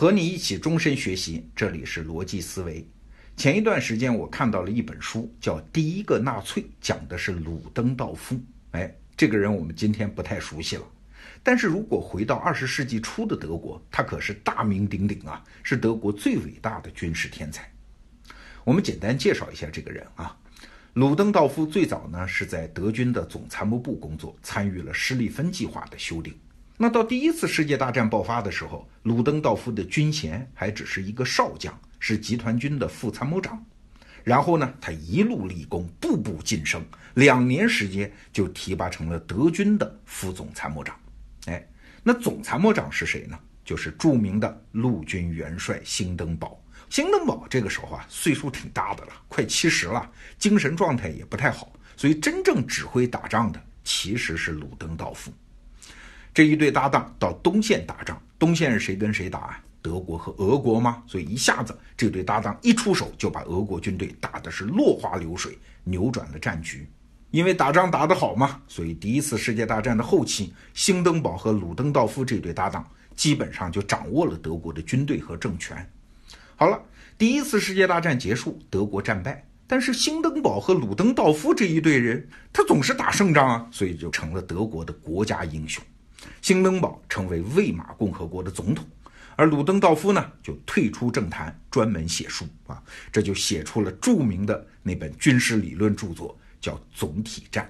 和你一起终身学习，这里是逻辑思维。前一段时间我看到了一本书，叫《第一个纳粹》，讲的是鲁登道夫。哎，这个人我们今天不太熟悉了。但是如果回到二十世纪初的德国，他可是大名鼎鼎啊，是德国最伟大的军事天才。我们简单介绍一下这个人啊。鲁登道夫最早呢是在德军的总参谋部工作，参与了施利芬计划的修订。那到第一次世界大战爆发的时候，鲁登道夫的军衔还只是一个少将，是集团军的副参谋长。然后呢，他一路立功，步步晋升，两年时间就提拔成了德军的副总参谋长。哎，那总参谋长是谁呢？就是著名的陆军元帅兴登堡。兴登堡这个时候啊，岁数挺大的了，快七十了，精神状态也不太好，所以真正指挥打仗的其实是鲁登道夫。这一对搭档到东线打仗，东线是谁跟谁打啊？德国和俄国吗？所以一下子这对搭档一出手，就把俄国军队打的是落花流水，扭转了战局。因为打仗打得好嘛，所以第一次世界大战的后期，兴登堡和鲁登道夫这对搭档基本上就掌握了德国的军队和政权。好了，第一次世界大战结束，德国战败，但是兴登堡和鲁登道夫这一队人，他总是打胜仗啊，所以就成了德国的国家英雄。兴登堡成为魏玛共和国的总统，而鲁登道夫呢，就退出政坛，专门写书啊，这就写出了著名的那本军事理论著作，叫《总体战》。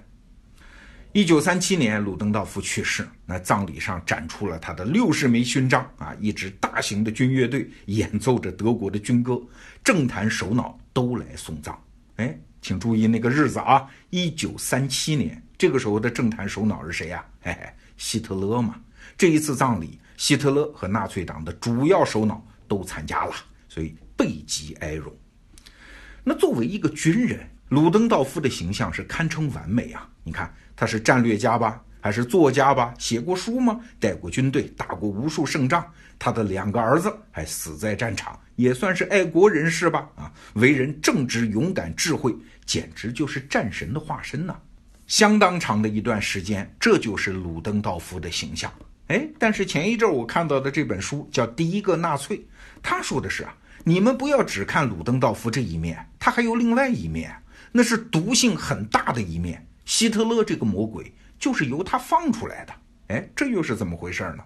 一九三七年，鲁登道夫去世，那葬礼上展出了他的六十枚勋章啊，一支大型的军乐队演奏着德国的军歌，政坛首脑都来送葬。哎，请注意那个日子啊，一九三七年，这个时候的政坛首脑是谁呀？嘿嘿，希特勒嘛。这一次葬礼，希特勒和纳粹党的主要首脑都参加了，所以备极哀荣。那作为一个军人，鲁登道夫的形象是堪称完美啊！你看。他是战略家吧，还是作家吧？写过书吗？带过军队，打过无数胜仗。他的两个儿子还死在战场，也算是爱国人士吧？啊，为人正直、勇敢、智慧，简直就是战神的化身呐！相当长的一段时间，这就是鲁登道夫的形象。哎，但是前一阵我看到的这本书叫《第一个纳粹》，他说的是啊，你们不要只看鲁登道夫这一面，他还有另外一面，那是毒性很大的一面。希特勒这个魔鬼就是由他放出来的，哎，这又是怎么回事呢？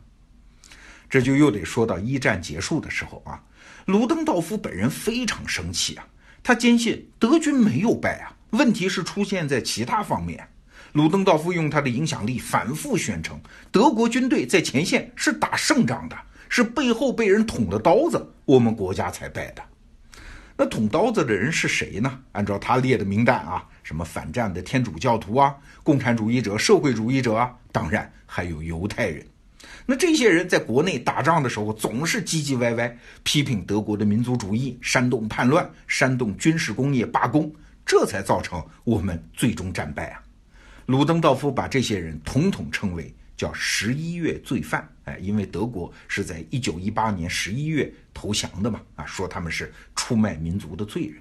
这就又得说到一战结束的时候啊，鲁登道夫本人非常生气啊，他坚信德军没有败啊，问题是出现在其他方面。鲁登道夫用他的影响力反复宣称，德国军队在前线是打胜仗的，是背后被人捅了刀子，我们国家才败的。那捅刀子的人是谁呢？按照他列的名单啊，什么反战的天主教徒啊、共产主义者、社会主义者啊，当然还有犹太人。那这些人在国内打仗的时候，总是唧唧歪歪，批评德国的民族主义，煽动叛乱，煽动军事工业罢工，这才造成我们最终战败啊。鲁登道夫把这些人统统称为。叫十一月罪犯，哎，因为德国是在一九一八年十一月投降的嘛，啊，说他们是出卖民族的罪人。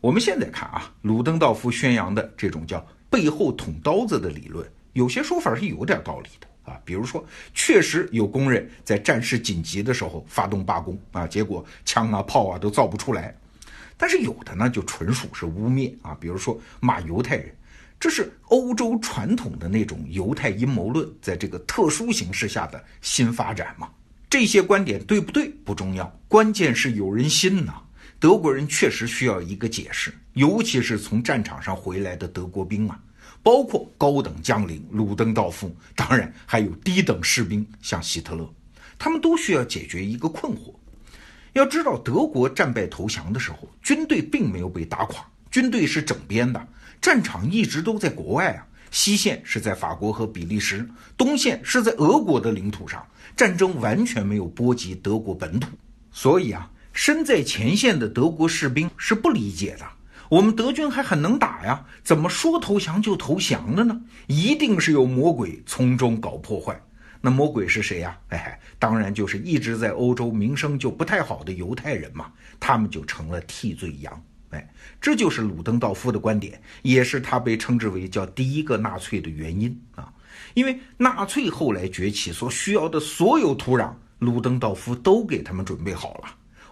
我们现在看啊，鲁登道夫宣扬的这种叫背后捅刀子的理论，有些说法是有点道理的啊，比如说，确实有工人在战事紧急的时候发动罢工啊，结果枪啊炮啊都造不出来，但是有的呢就纯属是污蔑啊，比如说骂犹太人。这是欧洲传统的那种犹太阴谋论，在这个特殊形势下的新发展嘛？这些观点对不对不重要，关键是有人信呐。德国人确实需要一个解释，尤其是从战场上回来的德国兵啊，包括高等将领鲁登道夫，当然还有低等士兵，像希特勒，他们都需要解决一个困惑。要知道，德国战败投降的时候，军队并没有被打垮，军队是整编的。战场一直都在国外啊，西线是在法国和比利时，东线是在俄国的领土上，战争完全没有波及德国本土，所以啊，身在前线的德国士兵是不理解的。我们德军还很能打呀，怎么说投降就投降了呢？一定是有魔鬼从中搞破坏。那魔鬼是谁呀？哎，当然就是一直在欧洲名声就不太好的犹太人嘛，他们就成了替罪羊。哎，这就是鲁登道夫的观点，也是他被称之为叫第一个纳粹的原因啊。因为纳粹后来崛起所需要的所有土壤，鲁登道夫都给他们准备好了。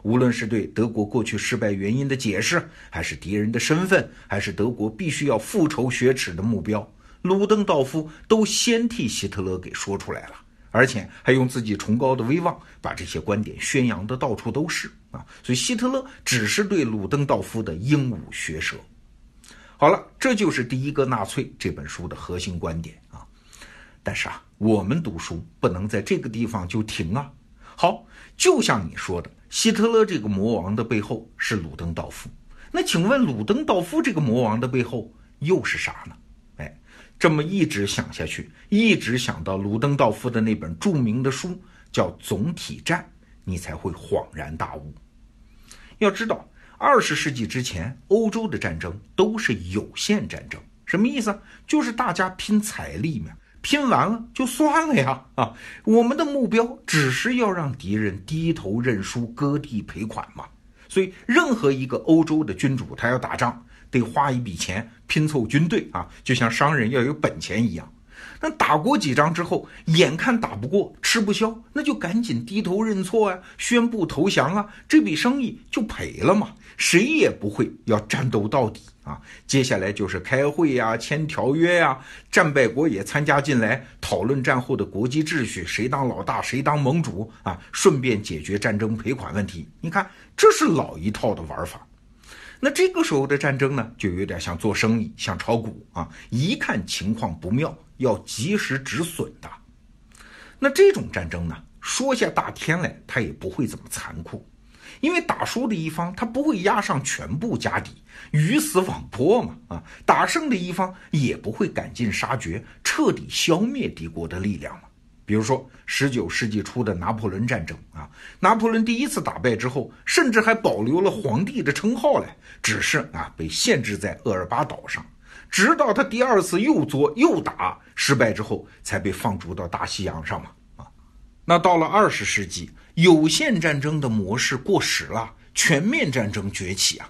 无论是对德国过去失败原因的解释，还是敌人的身份，还是德国必须要复仇雪耻的目标，鲁登道夫都先替希特勒给说出来了，而且还用自己崇高的威望把这些观点宣扬的到处都是啊！所以希特勒只是对鲁登道夫的鹦鹉学舌。好了，这就是《第一个纳粹》这本书的核心观点啊！但是啊，我们读书不能在这个地方就停啊！好，就像你说的。希特勒这个魔王的背后是鲁登道夫，那请问鲁登道夫这个魔王的背后又是啥呢？这么一直想下去，一直想到鲁登道夫的那本著名的书叫《总体战》，你才会恍然大悟。要知道，二十世纪之前，欧洲的战争都是有限战争，什么意思？就是大家拼财力嘛。拼完了就算了呀！啊，我们的目标只是要让敌人低头认输、割地赔款嘛。所以，任何一个欧洲的君主，他要打仗，得花一笔钱拼凑军队啊，就像商人要有本钱一样。那打过几仗之后，眼看打不过，吃不消，那就赶紧低头认错啊，宣布投降啊，这笔生意就赔了嘛。谁也不会要战斗到底啊！接下来就是开会呀、签条约呀，战败国也参加进来，讨论战后的国际秩序，谁当老大，谁当盟主啊？顺便解决战争赔款问题。你看，这是老一套的玩法。那这个时候的战争呢，就有点像做生意，像炒股啊，一看情况不妙，要及时止损的。那这种战争呢，说下大天来，它也不会怎么残酷。因为打输的一方他不会押上全部家底，鱼死网破嘛啊！打胜的一方也不会赶尽杀绝，彻底消灭敌国的力量嘛。比如说十九世纪初的拿破仑战争啊，拿破仑第一次打败之后，甚至还保留了皇帝的称号嘞，只是啊被限制在厄尔巴岛上，直到他第二次又作又打失败之后，才被放逐到大西洋上嘛啊。那到了二十世纪。有限战争的模式过时了，全面战争崛起啊！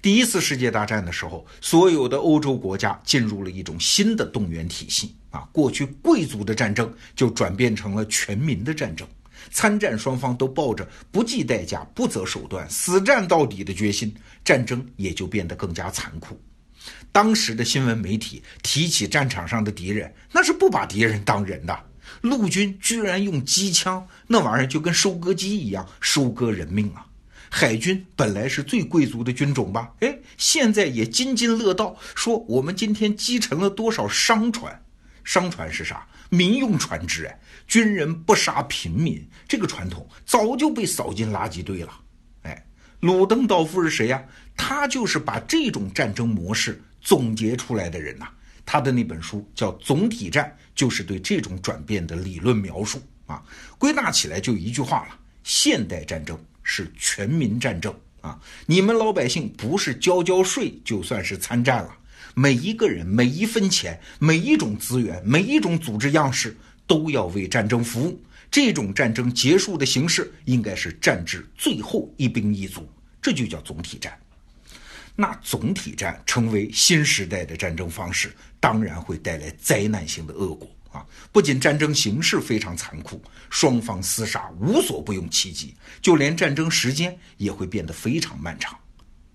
第一次世界大战的时候，所有的欧洲国家进入了一种新的动员体系啊，过去贵族的战争就转变成了全民的战争，参战双方都抱着不计代价、不择手段、死战到底的决心，战争也就变得更加残酷。当时的新闻媒体提起战场上的敌人，那是不把敌人当人的。陆军居然用机枪，那玩意儿就跟收割机一样收割人命啊！海军本来是最贵族的军种吧？哎，现在也津津乐道，说我们今天击沉了多少商船？商船是啥？民用船只哎！军人不杀平民，这个传统早就被扫进垃圾堆了。哎，鲁登道夫是谁呀？他就是把这种战争模式总结出来的人呐。他的那本书叫《总体战》，就是对这种转变的理论描述啊。归纳起来就一句话了：现代战争是全民战争啊！你们老百姓不是交交税就算是参战了，每一个人每一分钱、每一种资源、每一种组织样式都要为战争服务。这种战争结束的形式应该是战至最后一兵一卒，这就叫总体战。那总体战成为新时代的战争方式，当然会带来灾难性的恶果啊！不仅战争形势非常残酷，双方厮杀无所不用其极，就连战争时间也会变得非常漫长。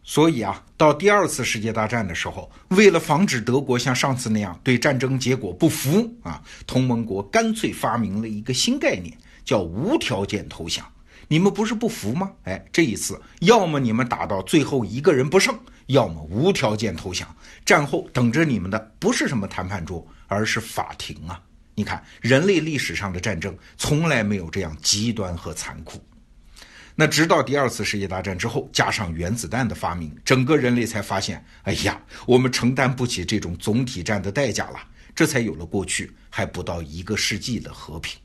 所以啊，到第二次世界大战的时候，为了防止德国像上次那样对战争结果不服啊，同盟国干脆发明了一个新概念，叫无条件投降。你们不是不服吗？哎，这一次，要么你们打到最后一个人不剩。要么无条件投降，战后等着你们的不是什么谈判桌，而是法庭啊！你看，人类历史上的战争从来没有这样极端和残酷。那直到第二次世界大战之后，加上原子弹的发明，整个人类才发现，哎呀，我们承担不起这种总体战的代价了，这才有了过去还不到一个世纪的和平。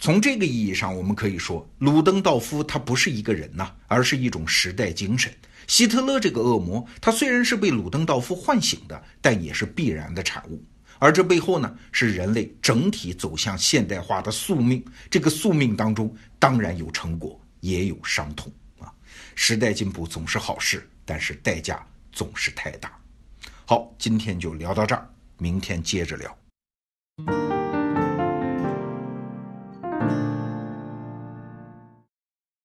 从这个意义上，我们可以说，鲁登道夫他不是一个人呐，而是一种时代精神。希特勒这个恶魔，他虽然是被鲁登道夫唤醒的，但也是必然的产物。而这背后呢，是人类整体走向现代化的宿命。这个宿命当中，当然有成果，也有伤痛啊。时代进步总是好事，但是代价总是太大。好，今天就聊到这儿，明天接着聊。